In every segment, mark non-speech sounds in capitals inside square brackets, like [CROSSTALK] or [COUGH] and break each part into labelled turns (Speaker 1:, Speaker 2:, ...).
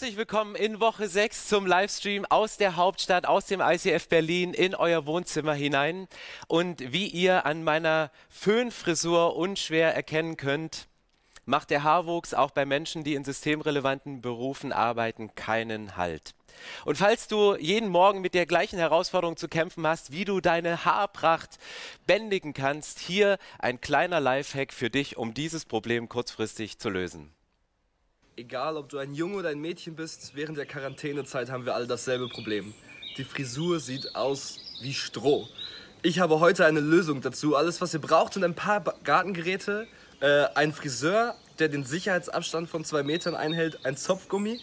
Speaker 1: Herzlich willkommen in Woche 6 zum Livestream aus der Hauptstadt, aus dem ICF Berlin in euer Wohnzimmer hinein. Und wie ihr an meiner Föhnfrisur unschwer erkennen könnt, macht der Haarwuchs auch bei Menschen, die in systemrelevanten Berufen arbeiten, keinen Halt. Und falls du jeden Morgen mit der gleichen Herausforderung zu kämpfen hast, wie du deine Haarpracht bändigen kannst, hier ein kleiner Lifehack für dich, um dieses Problem kurzfristig zu lösen.
Speaker 2: Egal, ob du ein Junge oder ein Mädchen bist, während der Quarantänezeit haben wir alle dasselbe Problem. Die Frisur sieht aus wie Stroh. Ich habe heute eine Lösung dazu. Alles, was ihr braucht, sind ein paar Gartengeräte, äh, ein Friseur, der den Sicherheitsabstand von zwei Metern einhält, ein Zopfgummi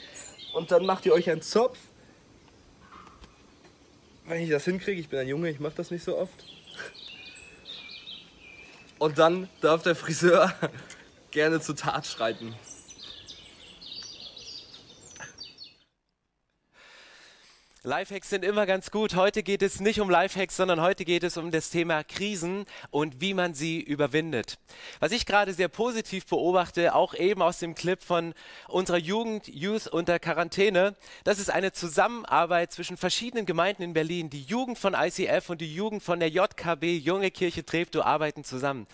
Speaker 2: und dann macht ihr euch einen Zopf. Wenn ich das hinkriege, ich bin ein Junge, ich mache das nicht so oft. Und dann darf der Friseur [LAUGHS] gerne zur Tat schreiten.
Speaker 1: Lifehacks sind immer ganz gut. Heute geht es nicht um Lifehacks, sondern heute geht es um das Thema Krisen und wie man sie überwindet. Was ich gerade sehr positiv beobachte, auch eben aus dem Clip von unserer Jugend Youth unter Quarantäne, das ist eine Zusammenarbeit zwischen verschiedenen Gemeinden in Berlin. Die Jugend von ICF und die Jugend von der JKB, Junge Kirche Treptow, arbeiten zusammen.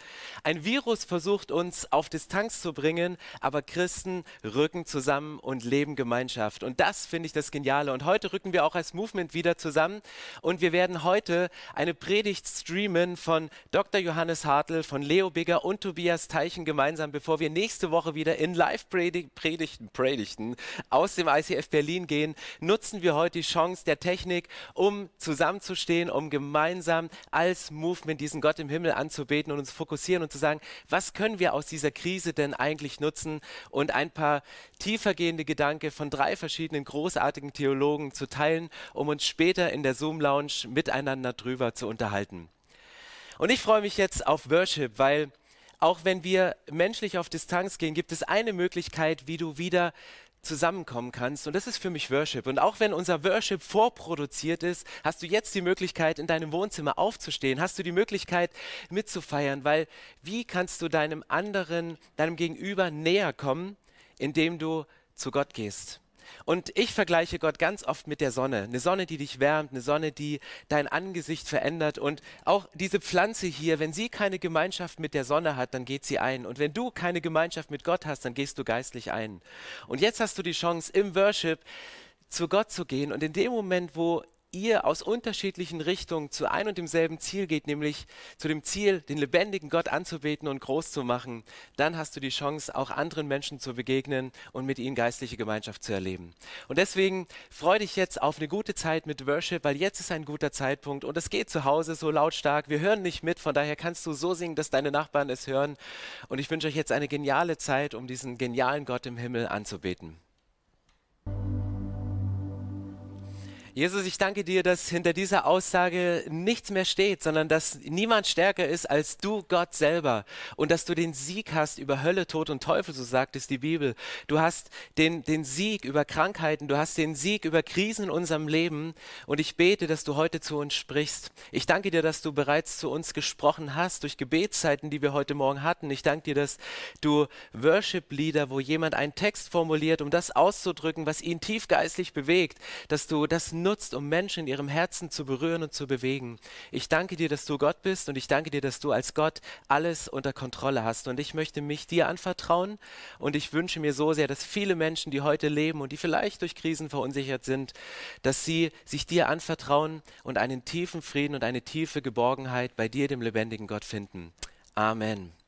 Speaker 1: Ein Virus versucht uns auf Distanz zu bringen, aber Christen rücken zusammen und leben Gemeinschaft. Und das finde ich das Geniale. Und heute rücken wir auch als Movement wieder zusammen. Und wir werden heute eine Predigt streamen von Dr. Johannes Hartl, von Leo Bigger und Tobias Teichen gemeinsam, bevor wir nächste Woche wieder in Live-Predigten Predigten aus dem ICF Berlin gehen. Nutzen wir heute die Chance der Technik, um zusammenzustehen, um gemeinsam als Movement diesen Gott im Himmel anzubeten und uns fokussieren und zu sagen, was können wir aus dieser Krise denn eigentlich nutzen und ein paar tiefergehende Gedanken von drei verschiedenen großartigen Theologen zu teilen, um uns später in der Zoom Lounge miteinander drüber zu unterhalten. Und ich freue mich jetzt auf Worship, weil auch wenn wir menschlich auf Distanz gehen, gibt es eine Möglichkeit, wie du wieder zusammenkommen kannst. Und das ist für mich Worship. Und auch wenn unser Worship vorproduziert ist, hast du jetzt die Möglichkeit, in deinem Wohnzimmer aufzustehen, hast du die Möglichkeit mitzufeiern, weil wie kannst du deinem anderen, deinem Gegenüber näher kommen, indem du zu Gott gehst? Und ich vergleiche Gott ganz oft mit der Sonne. Eine Sonne, die dich wärmt, eine Sonne, die dein Angesicht verändert. Und auch diese Pflanze hier, wenn sie keine Gemeinschaft mit der Sonne hat, dann geht sie ein. Und wenn du keine Gemeinschaft mit Gott hast, dann gehst du geistlich ein. Und jetzt hast du die Chance, im Worship zu Gott zu gehen. Und in dem Moment, wo ihr aus unterschiedlichen Richtungen zu ein und demselben Ziel geht, nämlich zu dem Ziel, den lebendigen Gott anzubeten und groß zu machen, dann hast du die Chance, auch anderen Menschen zu begegnen und mit ihnen geistliche Gemeinschaft zu erleben. Und deswegen freue dich jetzt auf eine gute Zeit mit Worship, weil jetzt ist ein guter Zeitpunkt und es geht zu Hause so lautstark. Wir hören nicht mit, von daher kannst du so singen, dass deine Nachbarn es hören. Und ich wünsche euch jetzt eine geniale Zeit, um diesen genialen Gott im Himmel anzubeten. Jesus, ich danke dir, dass hinter dieser Aussage nichts mehr steht, sondern dass niemand stärker ist als du, Gott selber. Und dass du den Sieg hast über Hölle, Tod und Teufel, so sagt es die Bibel. Du hast den, den Sieg über Krankheiten, du hast den Sieg über Krisen in unserem Leben. Und ich bete, dass du heute zu uns sprichst. Ich danke dir, dass du bereits zu uns gesprochen hast durch Gebetszeiten, die wir heute Morgen hatten. Ich danke dir, dass du Worship-Lieder, wo jemand einen Text formuliert, um das auszudrücken, was ihn tiefgeistlich bewegt, dass du das nutzt, um Menschen in ihrem Herzen zu berühren und zu bewegen. Ich danke dir, dass du Gott bist und ich danke dir, dass du als Gott alles unter Kontrolle hast. Und ich möchte mich dir anvertrauen und ich wünsche mir so sehr, dass viele Menschen, die heute leben und die vielleicht durch Krisen verunsichert sind, dass sie sich dir anvertrauen und einen tiefen Frieden und eine tiefe Geborgenheit bei dir, dem lebendigen Gott, finden. Amen.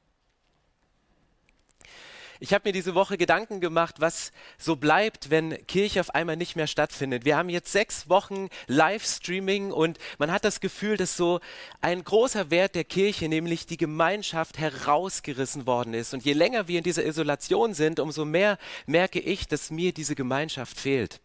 Speaker 1: Ich habe mir diese Woche Gedanken gemacht, was so bleibt, wenn Kirche auf einmal nicht mehr stattfindet. Wir haben jetzt sechs Wochen Livestreaming und man hat das Gefühl, dass so ein großer Wert der Kirche, nämlich die Gemeinschaft, herausgerissen worden ist. Und je länger wir in dieser Isolation sind, umso mehr merke ich, dass mir diese Gemeinschaft fehlt.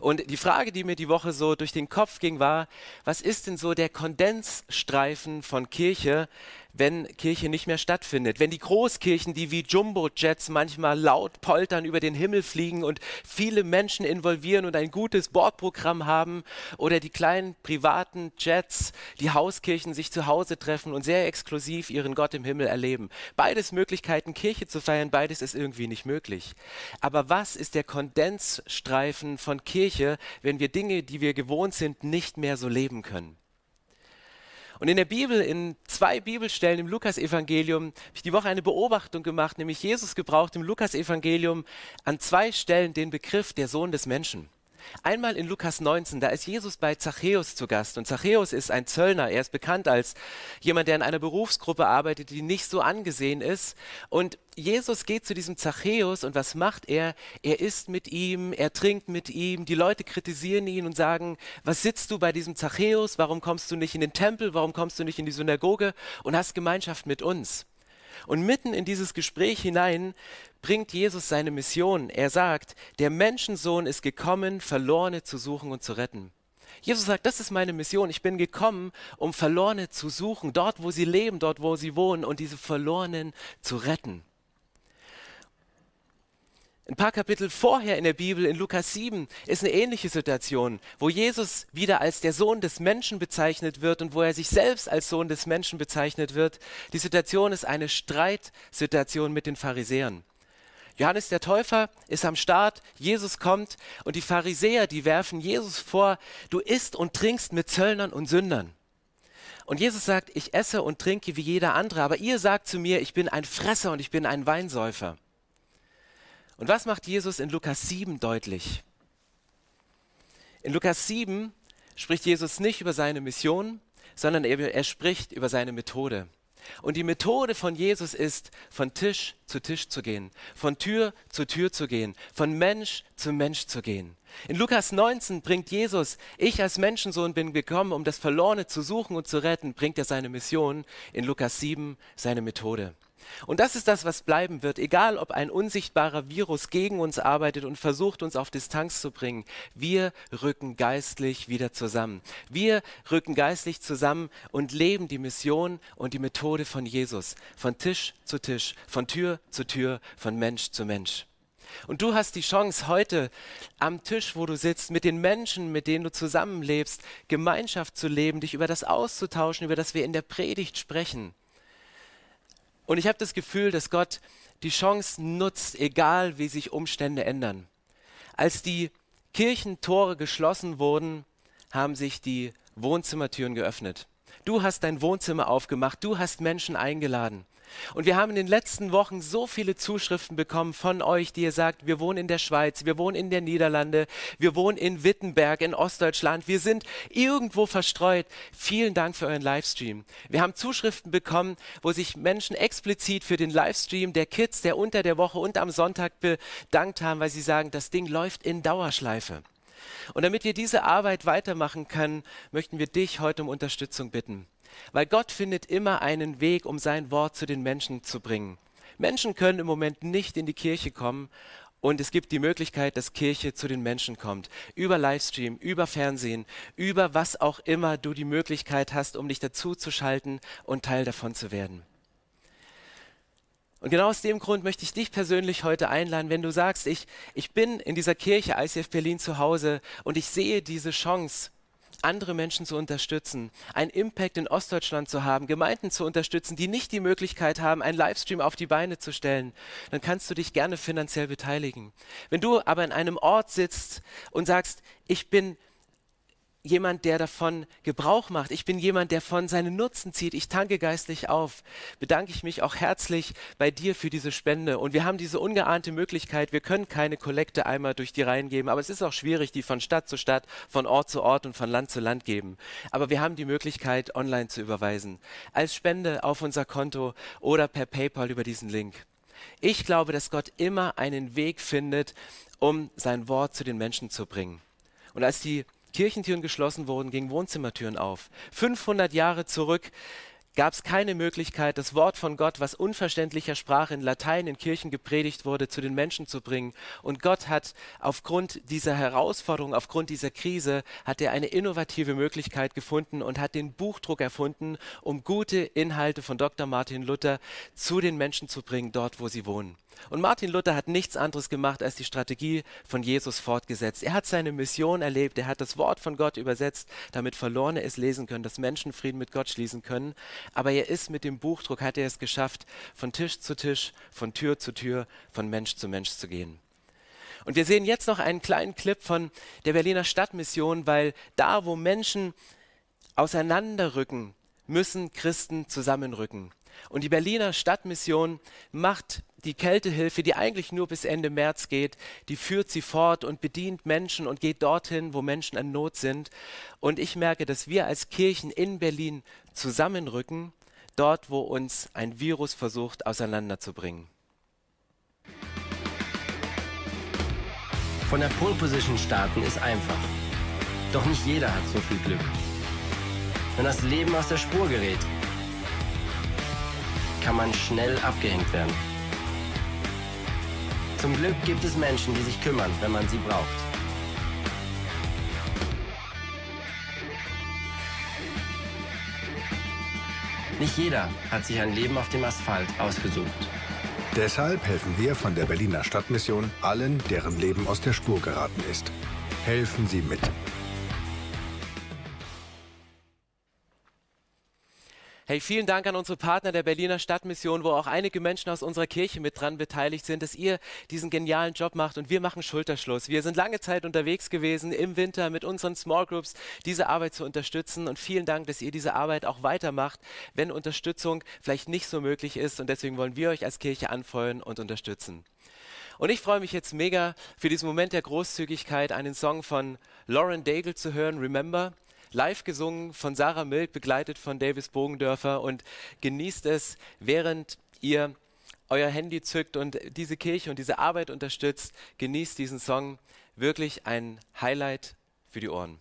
Speaker 1: Und die Frage, die mir die Woche so durch den Kopf ging, war, was ist denn so der Kondensstreifen von Kirche, wenn Kirche nicht mehr stattfindet, wenn die Großkirchen, die wie Jumbo-Jets manchmal laut poltern über den Himmel fliegen und viele Menschen involvieren und ein gutes Bordprogramm haben, oder die kleinen privaten Jets, die Hauskirchen sich zu Hause treffen und sehr exklusiv ihren Gott im Himmel erleben. Beides Möglichkeiten, Kirche zu feiern, beides ist irgendwie nicht möglich. Aber was ist der Kondensstreifen von Kirche, wenn wir Dinge, die wir gewohnt sind, nicht mehr so leben können? Und in der Bibel, in zwei Bibelstellen im Lukasevangelium, habe ich die Woche eine Beobachtung gemacht, nämlich Jesus gebraucht im Lukasevangelium an zwei Stellen den Begriff der Sohn des Menschen. Einmal in Lukas 19, da ist Jesus bei Zachäus zu Gast. Und Zachäus ist ein Zöllner. Er ist bekannt als jemand, der in einer Berufsgruppe arbeitet, die nicht so angesehen ist. Und Jesus geht zu diesem Zachäus und was macht er? Er isst mit ihm, er trinkt mit ihm. Die Leute kritisieren ihn und sagen, was sitzt du bei diesem Zachäus? Warum kommst du nicht in den Tempel? Warum kommst du nicht in die Synagoge und hast Gemeinschaft mit uns? Und mitten in dieses Gespräch hinein bringt Jesus seine Mission. Er sagt, der Menschensohn ist gekommen, Verlorene zu suchen und zu retten. Jesus sagt, das ist meine Mission. Ich bin gekommen, um Verlorene zu suchen, dort, wo sie leben, dort, wo sie wohnen und diese Verlorenen zu retten. Ein paar Kapitel vorher in der Bibel, in Lukas 7, ist eine ähnliche Situation, wo Jesus wieder als der Sohn des Menschen bezeichnet wird und wo er sich selbst als Sohn des Menschen bezeichnet wird. Die Situation ist eine Streitsituation mit den Pharisäern. Johannes der Täufer ist am Start, Jesus kommt und die Pharisäer, die werfen Jesus vor, du isst und trinkst mit Zöllnern und Sündern. Und Jesus sagt, ich esse und trinke wie jeder andere, aber ihr sagt zu mir, ich bin ein Fresser und ich bin ein Weinsäufer. Und was macht Jesus in Lukas 7 deutlich? In Lukas 7 spricht Jesus nicht über seine Mission, sondern er, er spricht über seine Methode. Und die Methode von Jesus ist, von Tisch zu Tisch zu gehen, von Tür zu Tür zu gehen, von Mensch zu Mensch zu gehen. In Lukas 19 bringt Jesus, ich als Menschensohn bin gekommen, um das Verlorene zu suchen und zu retten, bringt er seine Mission. In Lukas 7 seine Methode. Und das ist das, was bleiben wird, egal ob ein unsichtbarer Virus gegen uns arbeitet und versucht, uns auf Distanz zu bringen. Wir rücken geistlich wieder zusammen. Wir rücken geistlich zusammen und leben die Mission und die Methode von Jesus. Von Tisch zu Tisch, von Tür zu Tür, von Mensch zu Mensch. Und du hast die Chance, heute am Tisch, wo du sitzt, mit den Menschen, mit denen du zusammenlebst, Gemeinschaft zu leben, dich über das auszutauschen, über das wir in der Predigt sprechen. Und ich habe das Gefühl, dass Gott die Chance nutzt, egal wie sich Umstände ändern. Als die Kirchentore geschlossen wurden, haben sich die Wohnzimmertüren geöffnet. Du hast dein Wohnzimmer aufgemacht, du hast Menschen eingeladen. Und wir haben in den letzten Wochen so viele Zuschriften bekommen von euch, die ihr sagt, wir wohnen in der Schweiz, wir wohnen in der Niederlande, wir wohnen in Wittenberg, in Ostdeutschland, wir sind irgendwo verstreut. Vielen Dank für euren Livestream. Wir haben Zuschriften bekommen, wo sich Menschen explizit für den Livestream der Kids, der unter der Woche und am Sonntag bedankt haben, weil sie sagen, das Ding läuft in Dauerschleife. Und damit wir diese Arbeit weitermachen können, möchten wir dich heute um Unterstützung bitten. Weil Gott findet immer einen Weg, um sein Wort zu den Menschen zu bringen. Menschen können im Moment nicht in die Kirche kommen und es gibt die Möglichkeit, dass Kirche zu den Menschen kommt. Über Livestream, über Fernsehen, über was auch immer du die Möglichkeit hast, um dich dazu zu schalten und Teil davon zu werden. Und genau aus dem Grund möchte ich dich persönlich heute einladen, wenn du sagst, ich, ich bin in dieser Kirche ICF Berlin zu Hause und ich sehe diese Chance, andere Menschen zu unterstützen, einen Impact in Ostdeutschland zu haben, Gemeinden zu unterstützen, die nicht die Möglichkeit haben, einen Livestream auf die Beine zu stellen, dann kannst du dich gerne finanziell beteiligen. Wenn du aber in einem Ort sitzt und sagst, ich bin jemand, der davon Gebrauch macht. Ich bin jemand, der von seinen Nutzen zieht. Ich tanke geistlich auf. Bedanke ich mich auch herzlich bei dir für diese Spende. Und wir haben diese ungeahnte Möglichkeit. Wir können keine Kollekte einmal durch die Reihen geben, aber es ist auch schwierig, die von Stadt zu Stadt, von Ort zu Ort und von Land zu Land geben. Aber wir haben die Möglichkeit, online zu überweisen. Als Spende auf unser Konto oder per PayPal über diesen Link. Ich glaube, dass Gott immer einen Weg findet, um sein Wort zu den Menschen zu bringen. Und als die Kirchentüren geschlossen wurden, gingen Wohnzimmertüren auf. 500 Jahre zurück gab es keine Möglichkeit, das Wort von Gott, was unverständlicher Sprache in Latein in Kirchen gepredigt wurde, zu den Menschen zu bringen. Und Gott hat aufgrund dieser Herausforderung, aufgrund dieser Krise, hat er eine innovative Möglichkeit gefunden und hat den Buchdruck erfunden, um gute Inhalte von Dr. Martin Luther zu den Menschen zu bringen, dort, wo sie wohnen. Und Martin Luther hat nichts anderes gemacht, als die Strategie von Jesus fortgesetzt. Er hat seine Mission erlebt, er hat das Wort von Gott übersetzt, damit Verlorene es lesen können, dass Menschen Frieden mit Gott schließen können. Aber er ist mit dem Buchdruck, hat er es geschafft, von Tisch zu Tisch, von Tür zu Tür, von Mensch zu Mensch zu gehen. Und wir sehen jetzt noch einen kleinen Clip von der Berliner Stadtmission, weil da, wo Menschen auseinanderrücken, müssen Christen zusammenrücken. Und die Berliner Stadtmission macht die Kältehilfe, die eigentlich nur bis Ende März geht, die führt sie fort und bedient Menschen und geht dorthin, wo Menschen in Not sind. Und ich merke, dass wir als Kirchen in Berlin zusammenrücken, dort, wo uns ein Virus versucht auseinanderzubringen.
Speaker 3: Von der Pole Position starten ist einfach. Doch nicht jeder hat so viel Glück. Wenn das Leben aus der Spur gerät, kann man schnell abgehängt werden. Zum Glück gibt es Menschen, die sich kümmern, wenn man sie braucht. Nicht jeder hat sich ein Leben auf dem Asphalt ausgesucht.
Speaker 4: Deshalb helfen wir von der Berliner Stadtmission allen, deren Leben aus der Spur geraten ist. Helfen Sie mit.
Speaker 1: Hey, vielen Dank an unsere Partner der Berliner Stadtmission, wo auch einige Menschen aus unserer Kirche mit dran beteiligt sind, dass ihr diesen genialen Job macht und wir machen Schulterschluss. Wir sind lange Zeit unterwegs gewesen im Winter mit unseren Small Groups, diese Arbeit zu unterstützen und vielen Dank, dass ihr diese Arbeit auch weitermacht, wenn Unterstützung vielleicht nicht so möglich ist und deswegen wollen wir euch als Kirche anfeuern und unterstützen. Und ich freue mich jetzt mega für diesen Moment der Großzügigkeit, einen Song von Lauren Daigle zu hören, Remember live gesungen von Sarah Milk, begleitet von Davis Bogendörfer und genießt es, während ihr euer Handy zückt und diese Kirche und diese Arbeit unterstützt. Genießt diesen Song. Wirklich ein Highlight für die Ohren.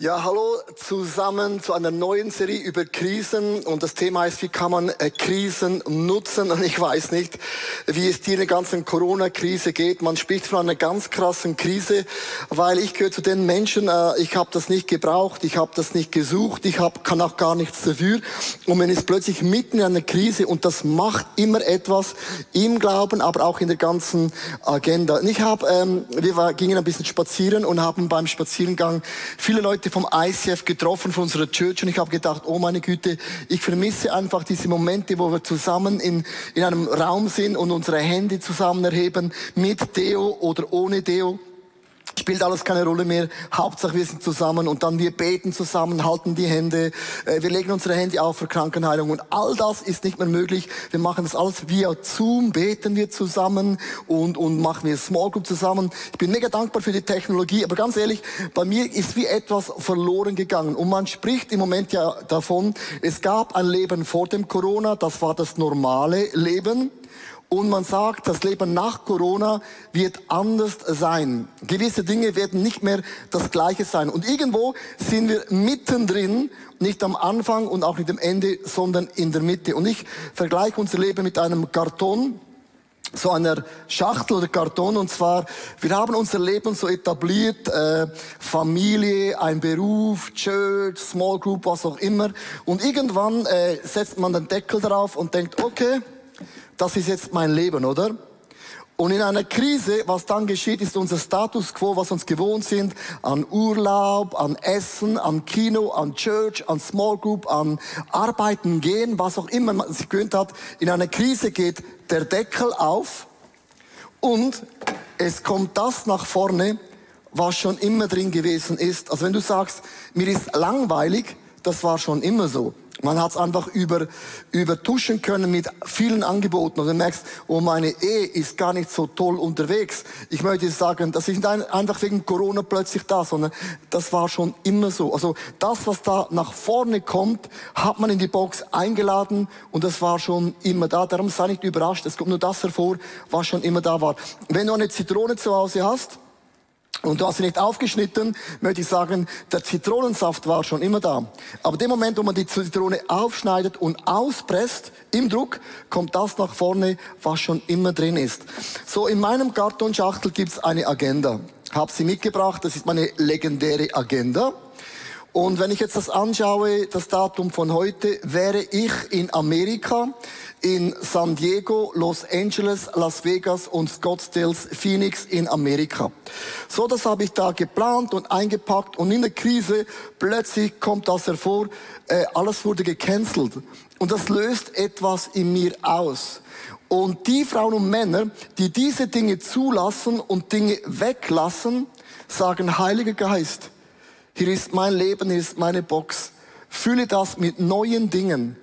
Speaker 5: Ja, hallo zusammen zu einer neuen Serie über Krisen und das Thema ist, wie kann man äh, Krisen nutzen und ich weiß nicht, wie es dir in der ganzen Corona-Krise geht. Man spricht von einer ganz krassen Krise, weil ich gehöre zu den Menschen, äh, ich habe das nicht gebraucht, ich habe das nicht gesucht, ich hab, kann auch gar nichts dafür und man ist plötzlich mitten in einer Krise und das macht immer etwas im Glauben, aber auch in der ganzen Agenda. Und ich habe, ähm, wir war, gingen ein bisschen spazieren und haben beim Spazierengang viele Leute Leute vom ICF getroffen, von unserer Church, und ich habe gedacht, oh meine Güte, ich vermisse einfach diese Momente, wo wir zusammen in, in einem Raum sind und unsere Hände zusammen erheben, mit Deo oder ohne Deo spielt alles keine Rolle mehr. Hauptsache wir sind zusammen und dann wir beten zusammen, halten die Hände, äh, wir legen unsere Hände auf für Krankenheilung und all das ist nicht mehr möglich. Wir machen das alles via Zoom, beten wir zusammen und, und machen wir Small Group zusammen. Ich bin mega dankbar für die Technologie, aber ganz ehrlich, bei mir ist wie etwas verloren gegangen und man spricht im Moment ja davon, es gab ein Leben vor dem Corona, das war das normale Leben. Und man sagt, das Leben nach Corona wird anders sein. Gewisse Dinge werden nicht mehr das Gleiche sein. Und irgendwo sind wir mittendrin, nicht am Anfang und auch nicht am Ende, sondern in der Mitte. Und ich vergleiche unser Leben mit einem Karton so einer Schachtel oder Karton und zwar wir haben unser Leben so etabliert äh, Familie ein Beruf Church Small Group was auch immer und irgendwann äh, setzt man den Deckel drauf und denkt okay das ist jetzt mein Leben, oder? Und in einer Krise, was dann geschieht, ist unser Status quo, was uns gewohnt sind, an Urlaub, an Essen, an Kino, an Church, an Small Group, an Arbeiten gehen, was auch immer man sich gewöhnt hat. In einer Krise geht der Deckel auf und es kommt das nach vorne, was schon immer drin gewesen ist. Also wenn du sagst, mir ist langweilig, das war schon immer so. Man hat es einfach über, übertuschen können mit vielen Angeboten. Und du merkst, oh, meine Ehe ist gar nicht so toll unterwegs. Ich möchte sagen, das ist nicht einfach wegen Corona plötzlich da, sondern das war schon immer so. Also das, was da nach vorne kommt, hat man in die Box eingeladen und das war schon immer da. Darum sei nicht überrascht. Es kommt nur das hervor, was schon immer da war. Wenn du eine Zitrone zu Hause hast, Und du hast sie nicht aufgeschnitten, möchte ich sagen, der Zitronensaft war schon immer da. Aber dem Moment, wo man die Zitrone aufschneidet und auspresst, im Druck, kommt das nach vorne, was schon immer drin ist. So, in meinem Kartonschachtel gibt's eine Agenda. Hab sie mitgebracht, das ist meine legendäre Agenda. Und wenn ich jetzt das anschaue, das Datum von heute, wäre ich in Amerika, in San Diego, Los Angeles, Las Vegas und Scottsdale, Phoenix in Amerika. So, das habe ich da geplant und eingepackt und in der Krise plötzlich kommt das hervor, äh, alles wurde gecancelt. Und das löst etwas in mir aus. Und die Frauen und Männer, die diese Dinge zulassen und Dinge weglassen, sagen, Heiliger Geist, hier ist mein Leben, hier ist meine Box. Fülle das mit neuen Dingen.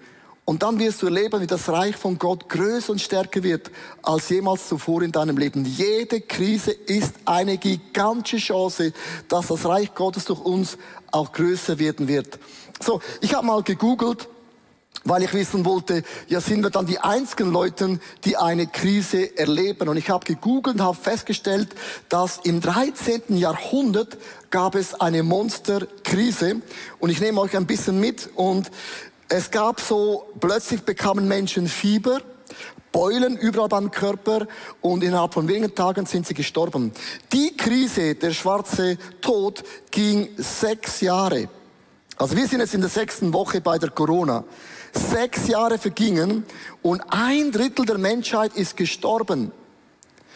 Speaker 5: Und dann wirst du erleben, wie das Reich von Gott größer und stärker wird als jemals zuvor in deinem Leben. Jede Krise ist eine gigantische Chance, dass das Reich Gottes durch uns auch größer werden wird. So, ich habe mal gegoogelt, weil ich wissen wollte, ja sind wir dann die einzigen Leute, die eine Krise erleben. Und ich habe gegoogelt und habe festgestellt, dass im 13. Jahrhundert gab es eine Monsterkrise. Und ich nehme euch ein bisschen mit. Und es gab so, plötzlich bekamen Menschen Fieber, Beulen überall beim Körper und innerhalb von wenigen Tagen sind sie gestorben. Die Krise, der schwarze Tod, ging sechs Jahre. Also wir sind jetzt in der sechsten Woche bei der Corona. Sechs Jahre vergingen und ein Drittel der Menschheit ist gestorben.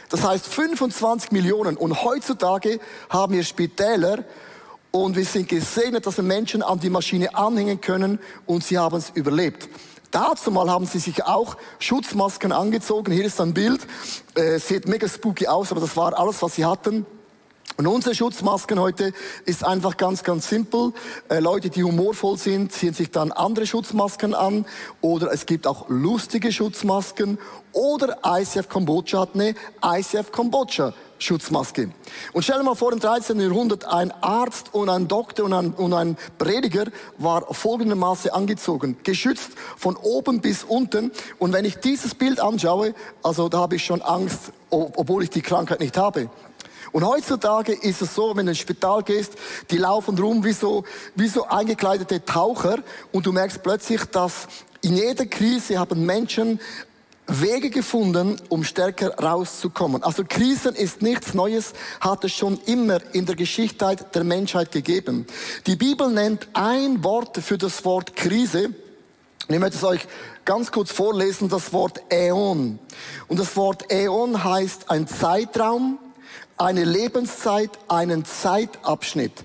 Speaker 5: Das heißt 25 Millionen. Und heutzutage haben wir Spitäler und wir sind gesegnet, dass wir Menschen an die Maschine anhängen können und sie haben es überlebt. Dazu mal haben sie sich auch Schutzmasken angezogen. Hier ist ein Bild. Äh, sieht mega spooky aus, aber das war alles, was sie hatten. Und unsere Schutzmasken heute ist einfach ganz, ganz simpel. Äh, Leute, die humorvoll sind, ziehen sich dann andere Schutzmasken an. Oder es gibt auch lustige Schutzmasken. Oder ICF Kambodscha hat eine ICF Kambodscha Schutzmaske. Und stell dir mal vor, im 13. Jahrhundert ein Arzt und ein Doktor und ein, und ein Prediger war folgendermaßen angezogen, geschützt von oben bis unten. Und wenn ich dieses Bild anschaue, also da habe ich schon Angst, obwohl ich die Krankheit nicht habe. Und heutzutage ist es so, wenn du ins Spital gehst, die laufen rum wie so, wie so eingekleidete Taucher und du merkst plötzlich, dass in jeder Krise haben Menschen Wege gefunden, um stärker rauszukommen. Also Krisen ist nichts Neues, hat es schon immer in der Geschichte der Menschheit gegeben. Die Bibel nennt ein Wort für das Wort Krise. Ich möchte es euch ganz kurz vorlesen, das Wort Äon. Und das Wort Äon heißt ein Zeitraum, eine Lebenszeit, einen Zeitabschnitt.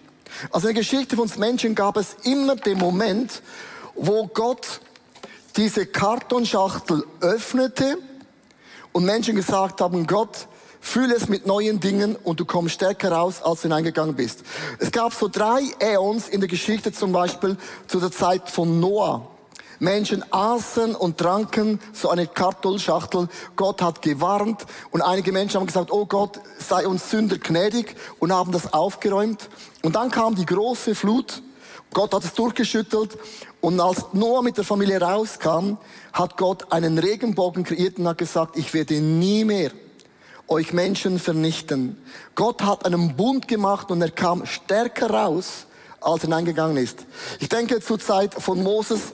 Speaker 5: Also in der Geschichte von uns Menschen gab es immer den Moment, wo Gott diese Kartonschachtel öffnete und Menschen gesagt haben, Gott, fühle es mit neuen Dingen und du kommst stärker raus, als du hineingegangen bist. Es gab so drei Äons in der Geschichte, zum Beispiel zu der Zeit von Noah. Menschen aßen und tranken so eine Kartolschachtel. Gott hat gewarnt und einige Menschen haben gesagt, oh Gott, sei uns Sünder gnädig und haben das aufgeräumt. Und dann kam die große Flut. Gott hat es durchgeschüttelt und als Noah mit der Familie rauskam, hat Gott einen Regenbogen kreiert und hat gesagt, ich werde nie mehr euch Menschen vernichten. Gott hat einen Bund gemacht und er kam stärker raus, als er hineingegangen ist. Ich denke zur Zeit von Moses,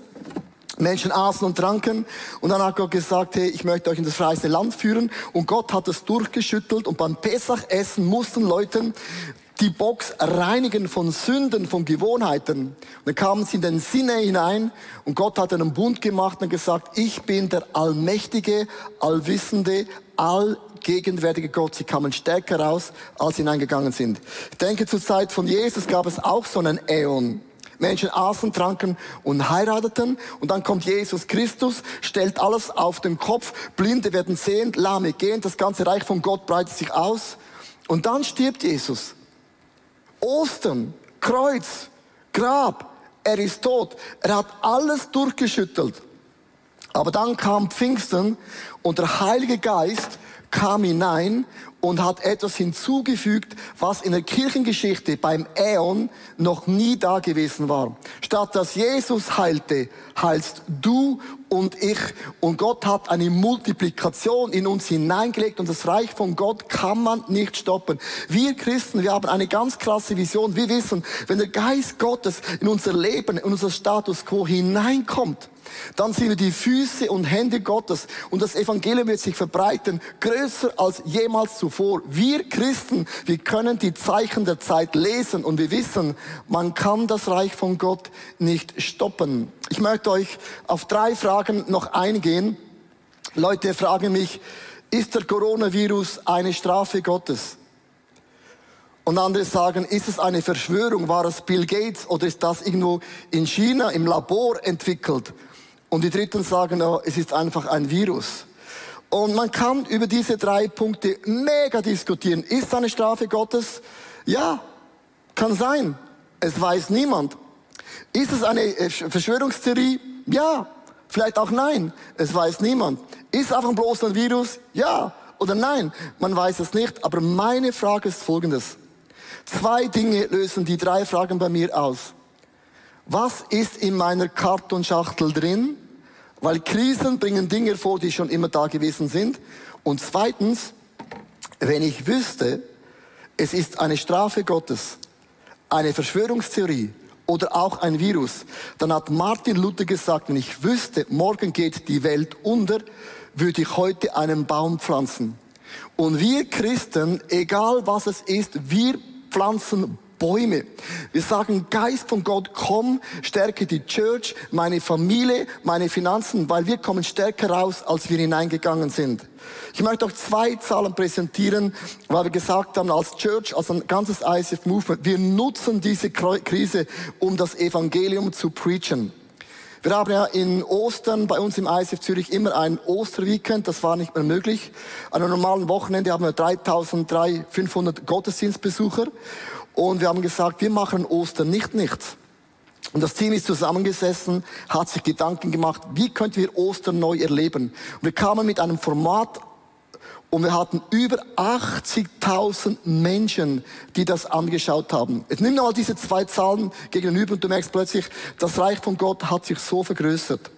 Speaker 5: Menschen aßen und tranken und dann hat Gott gesagt, hey, ich möchte euch in das freie Land führen und Gott hat es durchgeschüttelt und beim Pesachessen mussten Leute die Box reinigen von Sünden, von Gewohnheiten. Und dann kamen sie in den Sinne hinein und Gott hat einen Bund gemacht und gesagt, ich bin der allmächtige, allwissende, allgegenwärtige Gott. Sie kamen stärker raus, als sie hineingegangen sind. Ich denke, zur Zeit von Jesus gab es auch so einen Äon. Menschen aßen, tranken und heirateten. Und dann kommt Jesus Christus, stellt alles auf den Kopf. Blinde werden sehend, Lahme gehen. Das ganze Reich von Gott breitet sich aus. Und dann stirbt Jesus. Ostern, Kreuz, Grab. Er ist tot. Er hat alles durchgeschüttelt. Aber dann kam Pfingsten und der Heilige Geist kam hinein und hat etwas hinzugefügt, was in der Kirchengeschichte beim Äon noch nie da gewesen war. Statt dass Jesus heilte, heilst du und ich. Und Gott hat eine Multiplikation in uns hineingelegt und das Reich von Gott kann man nicht stoppen. Wir Christen, wir haben eine ganz krasse Vision. Wir wissen, wenn der Geist Gottes in unser Leben, in unser Status quo hineinkommt, dann sind wir die Füße und Hände Gottes und das Evangelium wird sich verbreiten, größer als jemals zuvor. Wir Christen, wir können die Zeichen der Zeit lesen und wir wissen, man kann das Reich von Gott nicht stoppen. Ich möchte euch auf drei Fragen noch eingehen. Leute fragen mich, ist der Coronavirus eine Strafe Gottes? Und andere sagen, ist es eine Verschwörung? War es Bill Gates oder ist das irgendwo in China im Labor entwickelt? Und die Dritten sagen, oh, es ist einfach ein Virus. Und man kann über diese drei Punkte mega diskutieren. Ist eine Strafe Gottes? Ja, kann sein. Es weiß niemand. Ist es eine äh, Verschwörungstheorie? Ja, vielleicht auch nein. Es weiß niemand. Ist es einfach bloß ein Virus? Ja oder nein. Man weiß es nicht. Aber meine Frage ist folgendes. Zwei Dinge lösen die drei Fragen bei mir aus. Was ist in meiner Kartonschachtel drin? Weil Krisen bringen Dinge vor, die schon immer da gewesen sind. Und zweitens, wenn ich wüsste, es ist eine Strafe Gottes, eine Verschwörungstheorie oder auch ein Virus, dann hat Martin Luther gesagt, wenn ich wüsste, morgen geht die Welt unter, würde ich heute einen Baum pflanzen. Und wir Christen, egal was es ist, wir pflanzen Bäume. Wir sagen, Geist von Gott, komm, stärke die Church, meine Familie, meine Finanzen, weil wir kommen stärker raus, als wir hineingegangen sind. Ich möchte auch zwei Zahlen präsentieren, weil wir gesagt haben, als Church, als ein ganzes ICF Movement, wir nutzen diese Krise, um das Evangelium zu preachen. Wir haben ja in Ostern bei uns im ICF Zürich immer ein Osterweekend, das war nicht mehr möglich. An einem normalen Wochenende haben wir 3500 Gottesdienstbesucher und wir haben gesagt, wir machen Ostern nicht nichts. Und das Team ist zusammengesessen, hat sich Gedanken gemacht, wie könnten wir Ostern neu erleben. Und wir kamen mit einem Format und wir hatten über 80.000 Menschen, die das angeschaut haben. Jetzt nimm mal diese zwei Zahlen gegenüber und du merkst plötzlich, das Reich von Gott hat sich so vergrößert.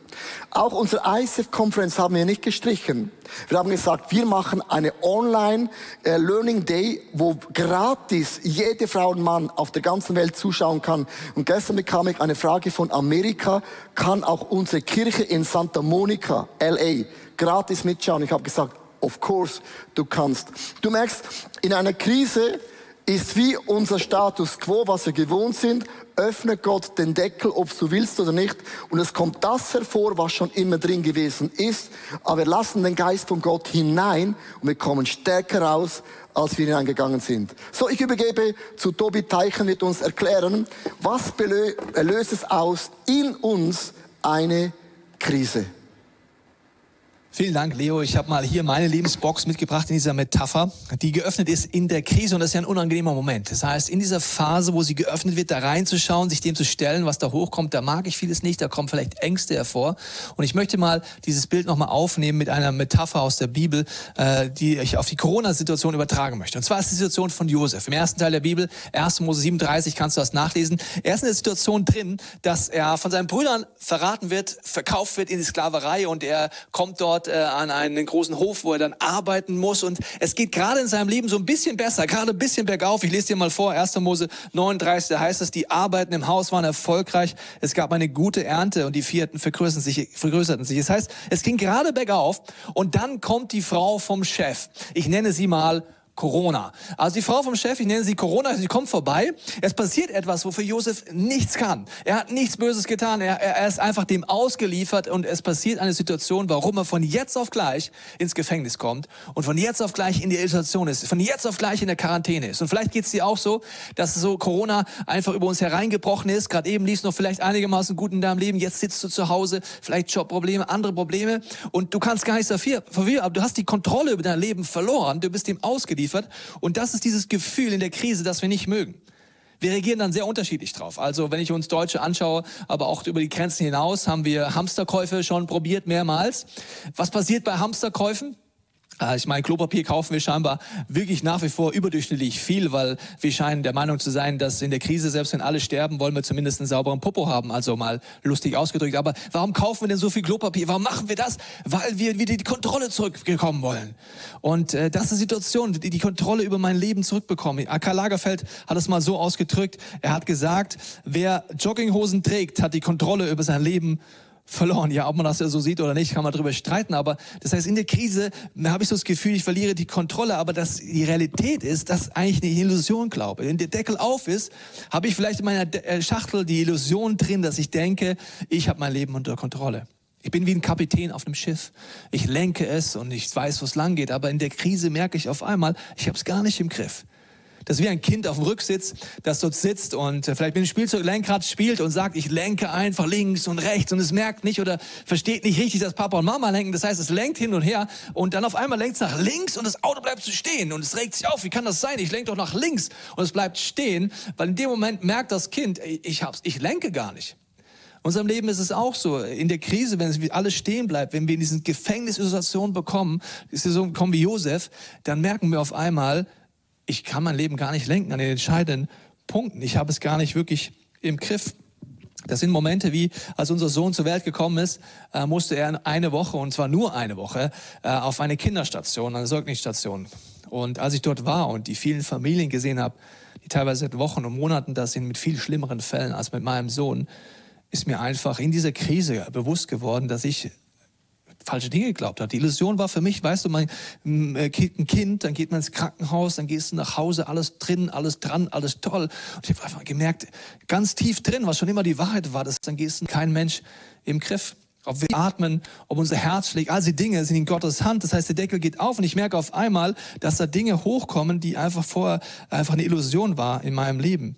Speaker 5: Auch unsere ICF-Conference haben wir nicht gestrichen. Wir haben gesagt, wir machen eine Online-Learning Day, wo gratis jede Frau und Mann auf der ganzen Welt zuschauen kann. Und gestern bekam ich eine Frage von Amerika, kann auch unsere Kirche in Santa Monica, LA, gratis mitschauen? Ich habe gesagt, of course, du kannst. Du merkst, in einer Krise ist wie unser Status quo, was wir gewohnt sind, öffnet Gott den Deckel, ob du willst oder nicht. Und es kommt das hervor, was schon immer drin gewesen ist. Aber wir lassen den Geist von Gott hinein und wir kommen stärker raus, als wir hineingegangen sind. So, ich übergebe zu Tobi Teichen, wird uns erklären, was löst es aus in uns eine Krise.
Speaker 6: Vielen Dank, Leo. Ich habe mal hier meine Lebensbox mitgebracht in dieser Metapher, die geöffnet ist in der Krise und das ist ja ein unangenehmer Moment. Das heißt, in dieser Phase, wo sie geöffnet wird, da reinzuschauen, sich dem zu stellen, was da hochkommt, da mag ich vieles nicht, da kommen vielleicht Ängste hervor. Und ich möchte mal dieses Bild nochmal aufnehmen mit einer Metapher aus der Bibel, äh, die ich auf die Corona-Situation übertragen möchte. Und zwar ist die Situation von Josef. Im ersten Teil der Bibel, 1. Mose 37, kannst du das nachlesen. Er ist in der Situation drin, dass er von seinen Brüdern verraten wird, verkauft wird in die Sklaverei und er kommt dort äh, an einen großen Hof, wo er dann arbeiten muss. Und es geht gerade in seinem Leben so ein bisschen besser, gerade ein bisschen bergauf. Ich lese dir mal vor, 1. Mose 39, da heißt es, die Arbeiten im Haus waren erfolgreich. Es gab eine gute Ernte und die Vierten vergrößerten sich. Vergrößerten sich. Das heißt, es ging gerade bergauf und dann kommt die Frau vom Chef. Ich nenne sie mal Corona. Also die Frau vom Chef, ich nenne sie Corona, sie kommt vorbei. Es passiert etwas, wofür Josef nichts kann. Er hat nichts Böses getan. Er, er ist einfach dem ausgeliefert und es passiert eine Situation, warum er von jetzt auf gleich ins Gefängnis kommt und von jetzt auf gleich in die Isolation ist, von jetzt auf gleich in der Quarantäne ist. Und vielleicht geht es dir auch so, dass so Corona einfach über uns hereingebrochen ist. Gerade eben lief noch vielleicht einigermaßen gut in deinem Leben. Jetzt sitzt du zu Hause, vielleicht Jobprobleme, andere Probleme und du kannst gar nichts dafür, aber du hast die Kontrolle über dein Leben verloren. Du bist dem ausgeliefert ausgeliefert. Und das ist dieses Gefühl in der Krise, das wir nicht mögen. Wir reagieren dann sehr unterschiedlich drauf. Also wenn ich uns Deutsche anschaue, aber auch über die Grenzen hinaus, haben wir Hamsterkäufe schon probiert mehrmals. Was passiert bei Hamsterkäufen? Äh, ich meine, Klopapier kaufen wir scheinbar wirklich nach wie vor überdurchschnittlich viel, weil wir scheinen der Meinung zu sein, dass in der Krise, selbst wenn alle sterben, wollen wir zumindest einen sauberen Popo haben. Also mal lustig ausgedrückt. Aber warum kaufen wir denn so viel Klopapier? Warum machen wir das? Weil wir wieder die Kontrolle zurückbekommen wollen. Und äh, das ist eine Situation, die die Kontrolle über mein Leben zurückbekommen. Karl Lagerfeld hat es mal so ausgedrückt. Er hat gesagt, wer Jogginghosen trägt, hat die Kontrolle über sein Leben verloren. Ja, ob man das ja so sieht oder nicht, kann man darüber streiten. Aber das heißt, in der Krise habe ich so das Gefühl, ich verliere die Kontrolle. Aber dass die Realität ist, dass eigentlich eine Illusion glaube. Wenn der Deckel auf ist, habe ich vielleicht in meiner äh, Schachtel die Illusion drin, dass ich denke, ich habe mein Leben unter Kontrolle. Ich bin wie ein Kapitän auf einem Schiff. Ich lenke es und ich weiß, wo es lang geht. Aber in der Krise merke ich auf einmal, ich habe es gar nicht im Griff. Das ist wie ein Kind auf dem Rücksitz, das dort sitzt und äh, vielleicht mit dem Spielzeuglenkrad spielt und sagt, ich lenke einfach links und rechts und es merkt nicht oder versteht nicht richtig, dass Papa und Mama lenken. Das heißt, es lenkt hin und her und dann auf einmal lenkt es nach links und das Auto bleibt stehen und es regt sich auf. Wie kann das sein? Ich lenke doch nach links und es bleibt stehen, weil in dem Moment merkt das Kind, ich hab's, ich lenke gar nicht. In unserem Leben ist es auch so. In der Krise, wenn es alles stehen bleibt, wenn wir in diesen Gefängnissituation bekommen, so kommen wie Josef, dann merken wir auf einmal, ich kann mein Leben gar nicht lenken an den entscheidenden Punkten. Ich habe es gar nicht wirklich im Griff. Das sind Momente wie, als unser Sohn zur Welt gekommen ist, äh, musste er eine Woche, und zwar nur eine Woche, äh, auf eine Kinderstation, eine Säuglingsstation. Und als ich dort war und die vielen Familien gesehen habe, die teilweise seit Wochen und Monaten da sind mit viel schlimmeren Fällen als mit meinem Sohn, ist mir einfach in dieser Krise bewusst geworden, dass ich falsche Dinge geglaubt hat. Die Illusion war für mich, weißt du, mein äh, ein Kind, dann geht man ins Krankenhaus, dann gehst du nach Hause, alles drin, alles dran, alles toll. Und ich habe einfach gemerkt, ganz tief drin, was schon immer die Wahrheit war, dass dann gehst du kein Mensch im Griff. Ob wir atmen, ob unser Herz schlägt, all diese Dinge sind in Gottes Hand. Das heißt, der Deckel geht auf und ich merke auf einmal, dass da Dinge hochkommen, die einfach vorher einfach eine Illusion war in meinem Leben.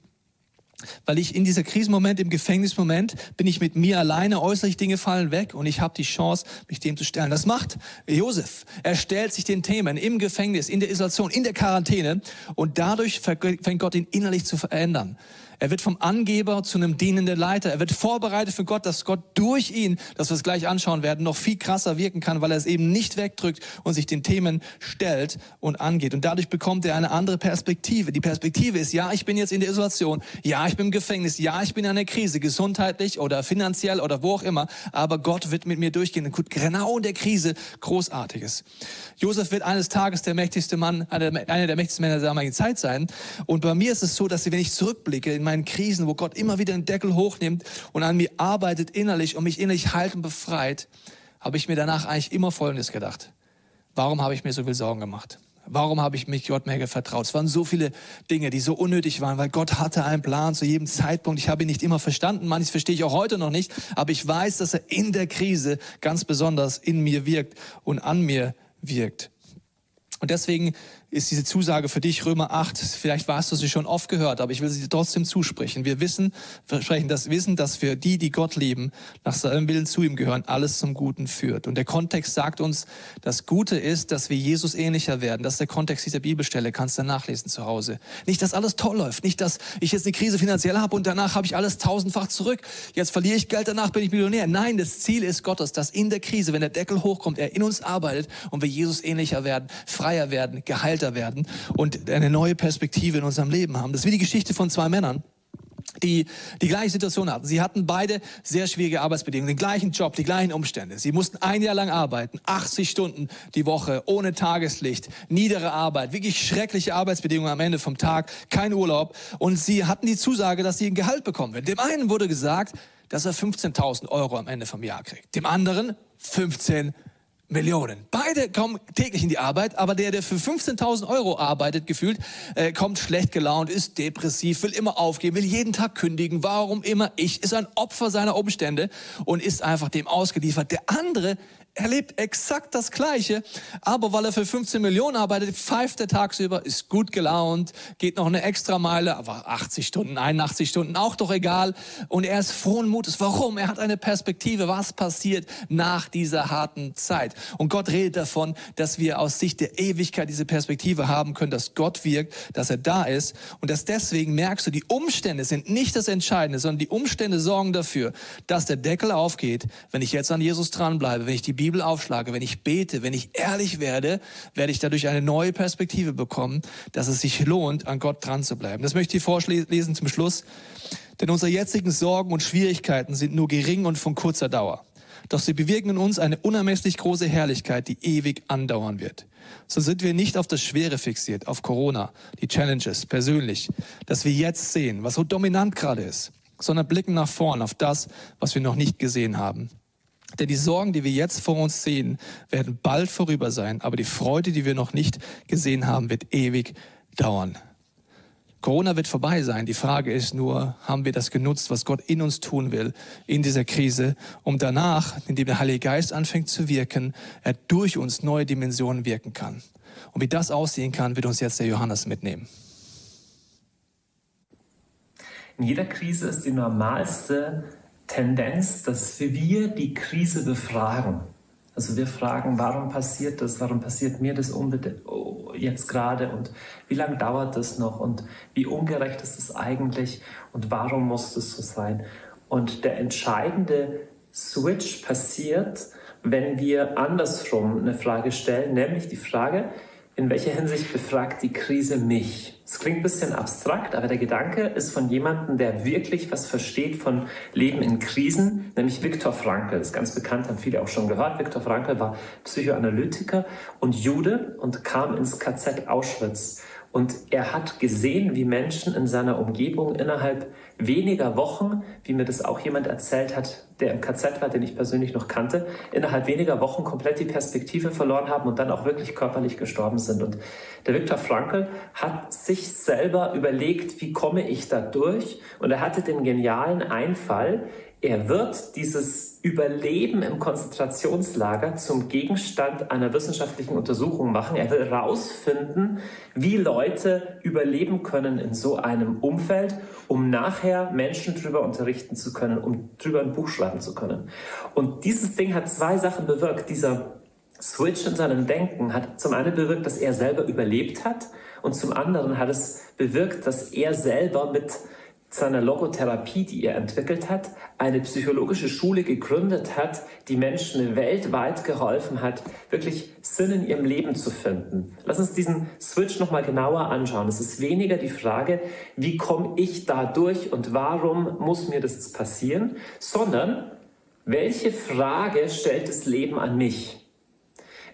Speaker 6: Weil ich in dieser Krisenmoment, im Gefängnismoment, bin ich mit mir alleine, äußerlich Dinge fallen weg und ich habe die Chance, mich dem zu stellen. Das macht Josef. Er stellt sich den Themen im Gefängnis, in der Isolation, in der Quarantäne und dadurch fängt Gott ihn innerlich zu verändern. Er wird vom Angeber zu einem dienenden Leiter. Er wird vorbereitet für Gott, dass Gott durch ihn, dass wir es gleich anschauen werden, noch viel krasser wirken kann, weil er es eben nicht wegdrückt und sich den Themen stellt und angeht. Und dadurch bekommt er eine andere Perspektive. Die Perspektive ist, ja, ich bin jetzt in der Isolation, ja, ich bin im Gefängnis, ja, ich bin in einer Krise, gesundheitlich oder finanziell oder wo auch immer, aber Gott wird mit mir durchgehen. Und genau in der Krise Großartiges. Josef wird eines Tages der mächtigste Mann, einer der mächtigsten Männer der damaligen Zeit sein. Und bei mir ist es so, dass wenn ich zurückblicke in meinen Krisen, wo Gott immer wieder den Deckel hochnimmt und an mir arbeitet innerlich und mich innerlich heilt und befreit, habe ich mir danach eigentlich immer Folgendes gedacht. Warum habe ich mir so viel Sorgen gemacht? Warum habe ich mich Gott mehr vertraut? Es waren so viele Dinge, die so unnötig waren, weil Gott hatte einen Plan zu jedem Zeitpunkt. Ich habe ihn nicht immer verstanden, manches verstehe ich auch heute noch nicht, aber ich weiß, dass er in der Krise ganz besonders in mir wirkt und an mir wirkt. Und deswegen ist diese Zusage für dich, Römer 8, vielleicht warst du sie schon oft gehört, aber ich will sie dir trotzdem zusprechen. Wir wissen, versprechen das Wissen, dass für die, die Gott lieben, nach seinem Willen zu ihm gehören, alles zum Guten führt. Und der Kontext sagt uns, das Gute ist, dass wir Jesus ähnlicher werden. Das ist der Kontext dieser Bibelstelle, kannst du nachlesen zu Hause. Nicht, dass alles toll läuft, nicht, dass ich jetzt eine Krise finanziell habe und danach habe ich alles tausendfach zurück. Jetzt verliere ich Geld, danach bin ich Millionär. Nein, das Ziel ist Gottes, dass in der Krise, wenn der Deckel hochkommt, er in uns arbeitet und wir Jesus ähnlicher werden, freier werden, geheilt älter werden und eine neue Perspektive in unserem Leben haben. Das ist wie die Geschichte von zwei Männern die die gleiche Situation hatten. Sie hatten beide sehr schwierige Arbeitsbedingungen, den gleichen Job, die gleichen Umstände. Sie mussten ein Jahr lang arbeiten, 80 Stunden die Woche, ohne Tageslicht, niedere Arbeit, wirklich schreckliche Arbeitsbedingungen am Ende vom Tag, kein Urlaub. Und sie hatten die Zusage, dass sie ein Gehalt bekommen werden. Dem einen wurde gesagt, dass er 15.000 Euro am Ende vom Jahr kriegt. Dem anderen 15 Millionen. Beide kommen täglich in die Arbeit, aber der, der für 15.000 Euro arbeitet, gefühlt, äh, kommt schlecht gelaunt, ist depressiv, will immer aufgeben, will jeden Tag kündigen, warum immer ich, ist ein Opfer seiner Umstände und ist einfach dem ausgeliefert. Der andere erlebt exakt das Gleiche, aber weil er für 15 Millionen arbeitet, pfeift er tagsüber, ist gut gelaunt, geht noch eine extra Meile, aber 80 Stunden, 81 Stunden, auch doch egal. Und er ist frohen Mutes. Warum? Er hat eine Perspektive, was passiert nach dieser harten Zeit. Und Gott redet davon, dass wir aus Sicht der Ewigkeit diese Perspektive haben können, dass Gott wirkt, dass er da ist und dass deswegen merkst du, die Umstände sind nicht das Entscheidende, sondern die Umstände sorgen dafür, dass der Deckel aufgeht, wenn ich jetzt an Jesus dranbleibe, wenn ich die Bibel Bibel aufschlage, wenn ich bete, wenn ich ehrlich werde, werde ich dadurch eine neue Perspektive bekommen, dass es sich lohnt, an Gott dran zu bleiben. Das möchte ich vorlesen zum Schluss. Denn unsere jetzigen Sorgen und Schwierigkeiten sind nur gering und von kurzer Dauer. Doch sie bewirken in uns eine unermesslich große Herrlichkeit, die ewig andauern wird. So sind wir nicht auf das Schwere fixiert, auf Corona, die Challenges persönlich, dass wir jetzt sehen, was so dominant gerade ist, sondern blicken nach vorn auf das, was wir noch nicht gesehen haben. Denn die Sorgen, die wir jetzt vor uns sehen, werden bald vorüber sein, aber die Freude, die wir noch nicht gesehen haben, wird ewig dauern. Corona wird vorbei sein. Die Frage ist nur, haben wir das genutzt, was Gott in uns tun will, in dieser Krise, um danach, indem der Heilige Geist anfängt zu wirken, er durch uns neue Dimensionen wirken kann. Und wie das aussehen kann, wird uns jetzt der Johannes mitnehmen.
Speaker 7: In jeder Krise ist die normalste Tendenz, dass wir die Krise befragen. Also wir fragen, warum passiert das, warum passiert mir das oh, jetzt gerade und wie lange dauert das noch und wie ungerecht ist es eigentlich und warum muss das so sein. Und der entscheidende Switch passiert, wenn wir andersrum eine Frage stellen, nämlich die Frage, in welcher Hinsicht befragt die Krise mich? Es klingt ein bisschen abstrakt, aber der Gedanke ist von jemandem, der wirklich was versteht von Leben in Krisen, nämlich Viktor Frankl. Das ist ganz bekannt, haben viele auch schon gehört. Viktor Frankl war Psychoanalytiker und Jude und kam ins KZ Auschwitz. Und er hat gesehen, wie Menschen in seiner Umgebung innerhalb weniger Wochen, wie mir das auch jemand erzählt hat, der im KZ war, den ich persönlich noch kannte, innerhalb weniger Wochen komplett die Perspektive verloren haben und dann auch wirklich körperlich gestorben sind. Und der Viktor Frankl hat sich selber überlegt, wie komme ich da durch? Und er hatte den genialen Einfall, er wird dieses Überleben im Konzentrationslager zum Gegenstand einer wissenschaftlichen Untersuchung machen. Er will herausfinden, wie Leute überleben können in so einem Umfeld, um nachher Menschen darüber unterrichten zu können, um darüber ein Buch schreiben zu können. Und dieses Ding hat zwei Sachen bewirkt. Dieser Switch in seinem Denken hat zum einen bewirkt, dass er selber überlebt hat und zum anderen hat es bewirkt, dass er selber mit seiner Logotherapie, die er entwickelt hat, eine psychologische Schule gegründet hat, die Menschen weltweit geholfen hat, wirklich Sinn in ihrem Leben zu finden. Lass uns diesen Switch nochmal genauer anschauen. Es ist weniger die Frage, wie komme ich da durch und warum muss mir das passieren, sondern welche Frage stellt das Leben an mich?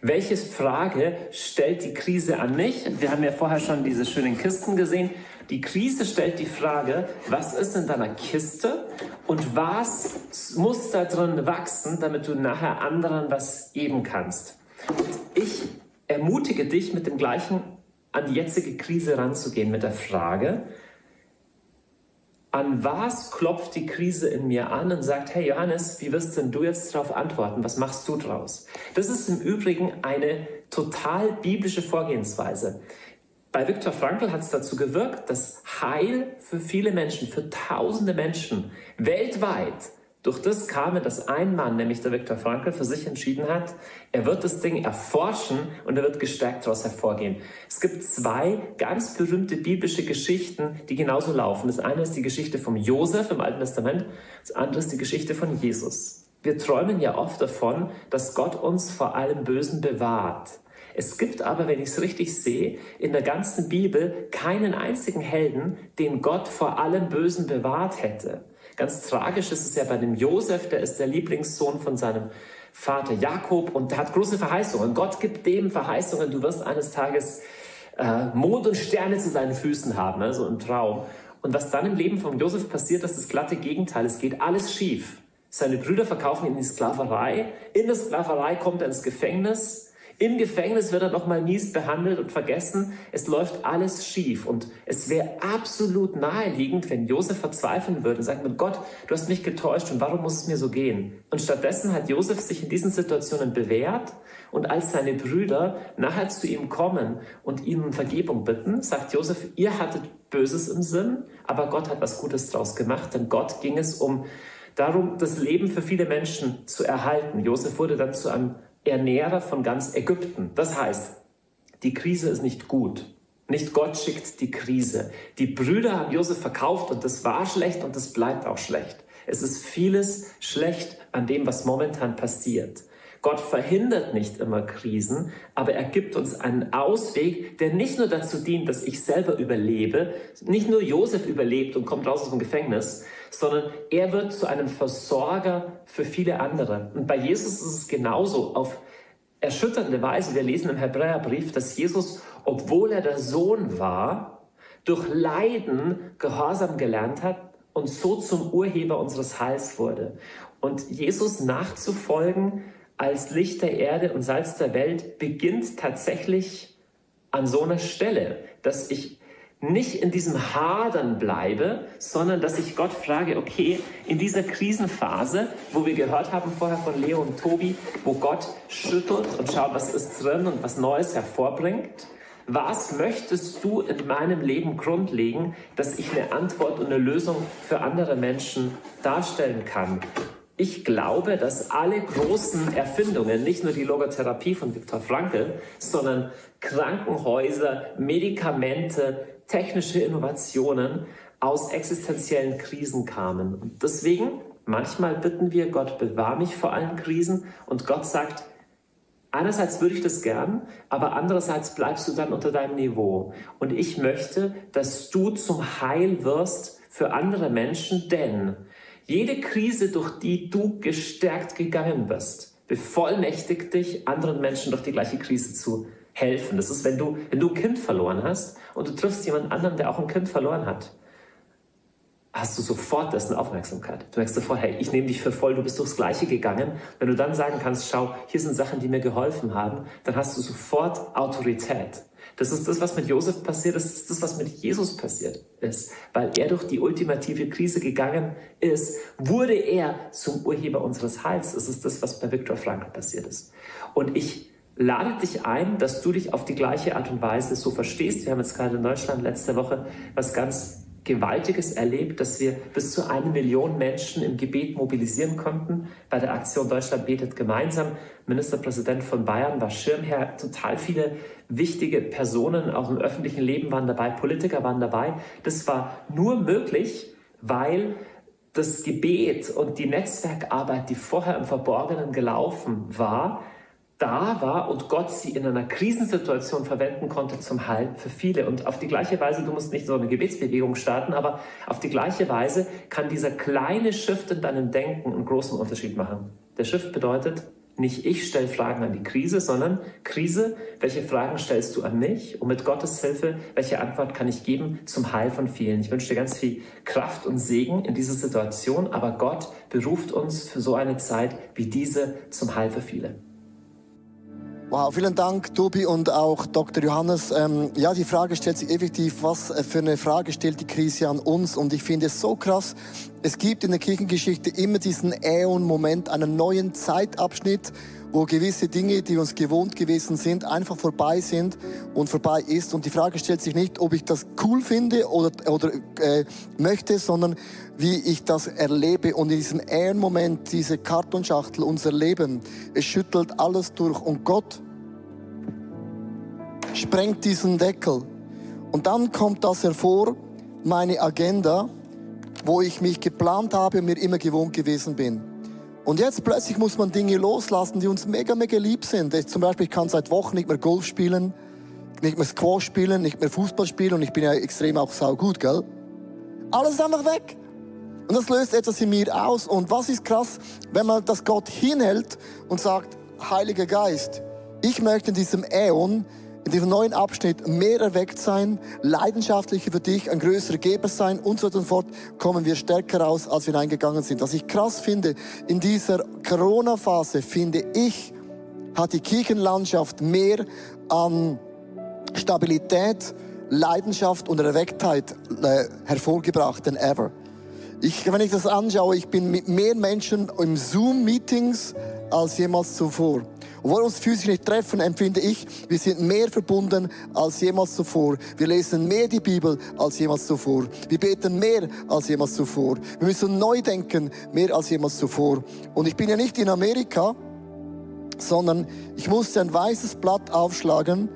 Speaker 7: Welche Frage stellt die Krise an mich? Wir haben ja vorher schon diese schönen Kisten gesehen. Die Krise stellt die Frage, was ist in deiner Kiste und was muss da drin wachsen, damit du nachher anderen was geben kannst. Ich ermutige dich, mit dem gleichen an die jetzige Krise ranzugehen, mit der Frage, an was klopft die Krise in mir an und sagt, hey Johannes, wie wirst denn du jetzt darauf antworten? Was machst du draus? Das ist im Übrigen eine total biblische Vorgehensweise. Bei Viktor Frankl hat es dazu gewirkt, dass Heil für viele Menschen, für tausende Menschen weltweit durch das kam, dass ein Mann, nämlich der Viktor Frankl, für sich entschieden hat, er wird das Ding erforschen und er wird gestärkt daraus hervorgehen. Es gibt zwei ganz berühmte biblische Geschichten, die genauso laufen. Das eine ist die Geschichte vom Josef im Alten Testament, das andere ist die Geschichte von Jesus. Wir träumen ja oft davon, dass Gott uns vor allem Bösen bewahrt. Es gibt aber, wenn ich es richtig sehe, in der ganzen Bibel keinen einzigen Helden, den Gott vor allem Bösen bewahrt hätte. Ganz tragisch ist es ja bei dem Josef, der ist der Lieblingssohn von seinem Vater Jakob und der hat große Verheißungen. Gott gibt dem Verheißungen, du wirst eines Tages äh, Mond und Sterne zu seinen Füßen haben, also im Traum. Und was dann im Leben von Josef passiert, ist das glatte Gegenteil. Es geht alles schief. Seine Brüder verkaufen ihn in die Sklaverei. In der Sklaverei kommt er ins Gefängnis. Im Gefängnis wird er nochmal mies behandelt und vergessen. Es läuft alles schief. Und es wäre absolut naheliegend, wenn Josef verzweifeln würde und sagt, mit Gott, du hast mich getäuscht und warum muss es mir so gehen? Und stattdessen hat Josef sich in diesen Situationen bewährt und als seine Brüder nachher zu ihm kommen und ihn um Vergebung bitten, sagt Josef, ihr hattet Böses im Sinn, aber Gott hat was Gutes draus gemacht, denn Gott ging es um darum, das Leben für viele Menschen zu erhalten. Josef wurde dann zu einem Ernährer von ganz Ägypten. Das heißt, die Krise ist nicht gut. Nicht Gott schickt die Krise. Die Brüder haben Josef verkauft und das war schlecht und das bleibt auch schlecht. Es ist vieles schlecht an dem, was momentan passiert. Gott verhindert nicht immer Krisen, aber er gibt uns einen Ausweg, der nicht nur dazu dient, dass ich selber überlebe, nicht nur Josef überlebt und kommt raus aus dem Gefängnis, sondern er wird zu einem Versorger für viele andere. Und bei Jesus ist es genauso auf erschütternde Weise. Wir lesen im Hebräerbrief, dass Jesus, obwohl er der Sohn war, durch Leiden Gehorsam gelernt hat und so zum Urheber unseres Heils wurde. Und Jesus nachzufolgen als Licht der Erde und Salz der Welt beginnt tatsächlich an so einer Stelle, dass ich nicht in diesem Hadern bleibe, sondern dass ich Gott frage, okay, in dieser Krisenphase, wo wir gehört haben vorher von Leo und Tobi, wo Gott schüttelt und schaut, was ist drin und was Neues hervorbringt, was möchtest du in meinem Leben grundlegen, dass ich eine Antwort und eine Lösung für andere Menschen darstellen kann? Ich glaube, dass alle großen Erfindungen, nicht nur die Logotherapie von Viktor Frankl, sondern Krankenhäuser, Medikamente, technische Innovationen aus existenziellen Krisen kamen. Und deswegen, manchmal bitten wir, Gott bewahre mich vor allen Krisen und Gott sagt, einerseits würde ich das gern, aber andererseits bleibst du dann unter deinem Niveau. Und ich möchte, dass du zum Heil wirst für andere Menschen, denn jede Krise, durch die du gestärkt gegangen bist, bevollmächtigt dich, anderen Menschen durch die gleiche Krise zu helfen. Das ist, wenn du, wenn du ein Kind verloren hast und du triffst jemand anderen, der auch ein Kind verloren hat, hast du sofort dessen Aufmerksamkeit. Du merkst sofort, hey, ich nehme dich für voll, du bist durchs Gleiche gegangen. Wenn du dann sagen kannst, schau, hier sind Sachen, die mir geholfen haben, dann hast du sofort Autorität. Das ist das, was mit Josef passiert ist, das ist das, was mit Jesus passiert ist. Weil er durch die ultimative Krise gegangen ist, wurde er zum Urheber unseres Heils. Das ist das, was bei Viktor Frankl passiert ist. Und ich lade dich ein, dass du dich auf die gleiche Art und Weise so verstehst. Wir haben jetzt gerade in Deutschland letzte Woche was ganz Gewaltiges erlebt, dass wir bis zu eine Million Menschen im Gebet mobilisieren konnten. Bei der Aktion Deutschland betet gemeinsam. Ministerpräsident von Bayern war Schirmherr. Total viele wichtige Personen auch im öffentlichen Leben waren dabei. Politiker waren dabei. Das war nur möglich, weil das Gebet und die Netzwerkarbeit, die vorher im Verborgenen gelaufen war, da war und Gott sie in einer Krisensituation verwenden konnte zum Heil für viele. Und auf die gleiche Weise, du musst nicht so eine Gebetsbewegung starten, aber auf die gleiche Weise kann dieser kleine Shift in deinem Denken einen großen Unterschied machen. Der Shift bedeutet, nicht ich stelle Fragen an die Krise, sondern Krise, welche Fragen stellst du an mich? Und mit Gottes Hilfe, welche Antwort kann ich geben zum Heil von vielen? Ich wünsche dir ganz viel Kraft und Segen in dieser Situation, aber Gott beruft uns für so eine Zeit wie diese zum Heil für viele.
Speaker 5: Wow, vielen Dank, Tobi und auch Dr. Johannes. Ähm, ja, die Frage stellt sich effektiv, was für eine Frage stellt die Krise an uns? Und ich finde es so krass. Es gibt in der Kirchengeschichte immer diesen Äon-Moment, einen neuen Zeitabschnitt, wo gewisse Dinge, die uns gewohnt gewesen sind, einfach vorbei sind und vorbei ist. Und die Frage stellt sich nicht, ob ich das cool finde oder, oder äh, möchte, sondern wie ich das erlebe. Und in diesem Ehrenmoment, diese Kartonschachtel, unser Leben, es schüttelt alles durch. Und Gott sprengt diesen Deckel. Und dann kommt das hervor, meine Agenda, wo ich mich geplant habe und mir immer gewohnt gewesen bin. Und jetzt plötzlich muss man Dinge loslassen, die uns mega, mega lieb sind. Ich zum Beispiel, ich kann seit Wochen nicht mehr Golf spielen, nicht mehr Squash spielen, nicht mehr Fußball spielen und ich bin ja extrem auch saugut, gell? Alles ist einfach weg. Und das löst etwas in mir aus. Und was ist krass, wenn man das Gott hinhält und sagt, Heiliger Geist, ich möchte in diesem Äon in diesem neuen Abschnitt mehr erweckt sein, leidenschaftlicher für dich, ein größerer Geber sein und so und fort, kommen wir stärker raus, als wir hineingegangen sind. Was ich krass finde, in dieser Corona-Phase finde ich, hat die Kirchenlandschaft mehr an Stabilität, Leidenschaft und Erwecktheit äh, hervorgebracht denn ever. Ich, wenn ich das anschaue, ich bin mit mehr Menschen im Zoom-Meetings als jemals zuvor. Obwohl uns physisch nicht treffen, empfinde ich, wir sind mehr verbunden als jemals zuvor. Wir lesen mehr die Bibel als jemals zuvor. Wir beten mehr als jemals zuvor. Wir müssen neu denken, mehr als jemals zuvor. Und ich bin ja nicht in Amerika, sondern ich musste ein weißes Blatt aufschlagen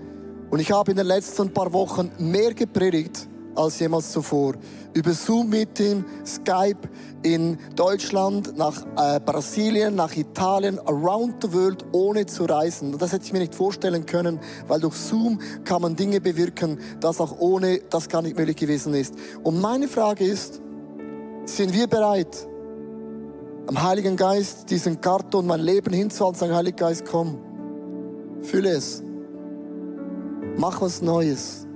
Speaker 5: und ich habe in den letzten paar Wochen mehr gepredigt als jemals zuvor. Über Zoom-Meeting, Skype in Deutschland, nach äh, Brasilien, nach Italien, around the world, ohne zu reisen. Das hätte ich mir nicht vorstellen können, weil durch Zoom kann man Dinge bewirken, das auch ohne das gar nicht möglich gewesen ist. Und meine Frage ist, sind wir bereit, am Heiligen Geist diesen Karton mein Leben hinzuhalten sagen, Heiliger Geist, komm, fülle es. Mach was Neues.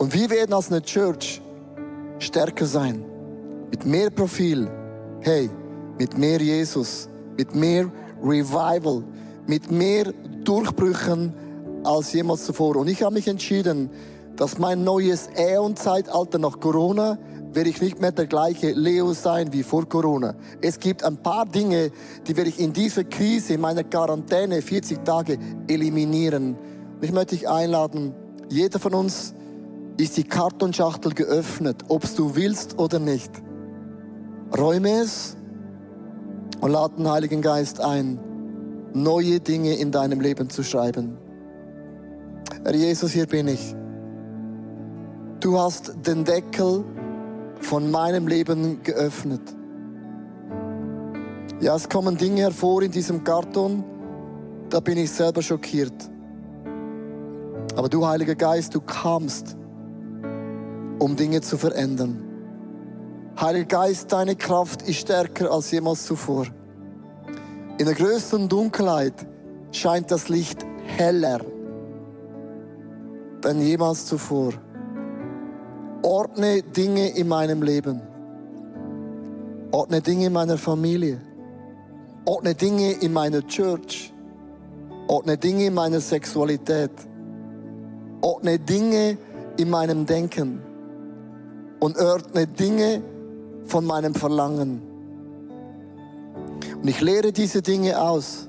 Speaker 5: Und wir werden als eine Church stärker sein. Mit mehr Profil. Hey, mit mehr Jesus. Mit mehr Revival. Mit mehr Durchbrüchen als jemals zuvor. Und ich habe mich entschieden, dass mein neues Äon-Zeitalter nach Corona werde ich nicht mehr der gleiche Leo sein wie vor Corona. Es gibt ein paar Dinge, die werde ich in dieser Krise, in meiner Quarantäne, 40 Tage, eliminieren. Und ich möchte dich einladen, jeder von uns ist die Kartonschachtel geöffnet, ob du willst oder nicht. Räume es und lade den Heiligen Geist ein, neue Dinge in deinem Leben zu schreiben. Herr Jesus, hier bin ich. Du hast den Deckel von meinem Leben geöffnet. Ja, es kommen Dinge hervor in diesem Karton, da bin ich selber schockiert. Aber du, Heiliger Geist, du kamst um Dinge zu verändern. Heiliger Geist, deine Kraft ist stärker als jemals zuvor. In der größten Dunkelheit scheint das Licht heller denn jemals zuvor. Ordne Dinge in meinem Leben. Ordne Dinge in meiner Familie. Ordne Dinge in meiner Church. Ordne Dinge in meiner Sexualität. Ordne Dinge in meinem Denken und ordne Dinge von meinem Verlangen. Und ich lehre diese Dinge aus.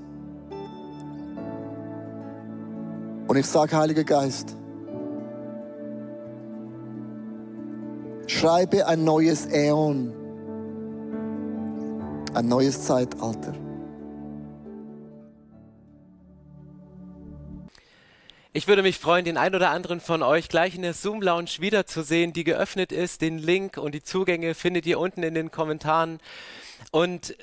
Speaker 5: Und ich sage, Heiliger Geist, schreibe ein neues Äon, ein neues Zeitalter.
Speaker 1: Ich würde mich freuen, den ein oder anderen von euch gleich in der Zoom Lounge wiederzusehen, die geöffnet ist. Den Link und die Zugänge findet ihr unten in den Kommentaren. Und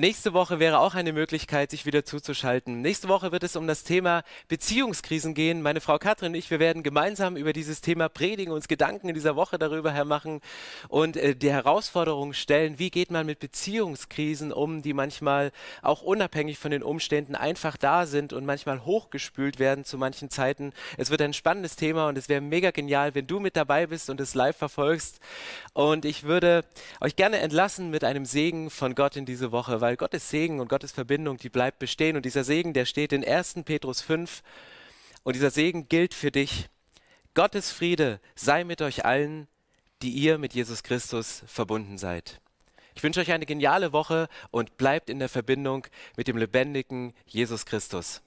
Speaker 1: Nächste Woche wäre auch eine Möglichkeit, sich wieder zuzuschalten. Nächste Woche wird es um das Thema Beziehungskrisen gehen. Meine Frau Katrin und ich, wir werden gemeinsam über dieses Thema predigen, uns Gedanken in dieser Woche darüber hermachen und äh, die Herausforderungen stellen, wie geht man mit Beziehungskrisen um, die manchmal auch unabhängig von den Umständen einfach da sind und manchmal hochgespült werden zu manchen Zeiten. Es wird ein spannendes Thema und es wäre mega genial, wenn du mit dabei bist und es live verfolgst. Und ich würde euch gerne entlassen mit einem Segen von Gott in diese Woche weil Gottes Segen und Gottes Verbindung, die bleibt bestehen. Und dieser Segen, der steht in 1. Petrus 5. Und dieser Segen gilt für dich. Gottes Friede sei mit euch allen, die ihr mit Jesus Christus verbunden seid. Ich wünsche euch eine geniale Woche und bleibt in der Verbindung mit dem lebendigen Jesus Christus.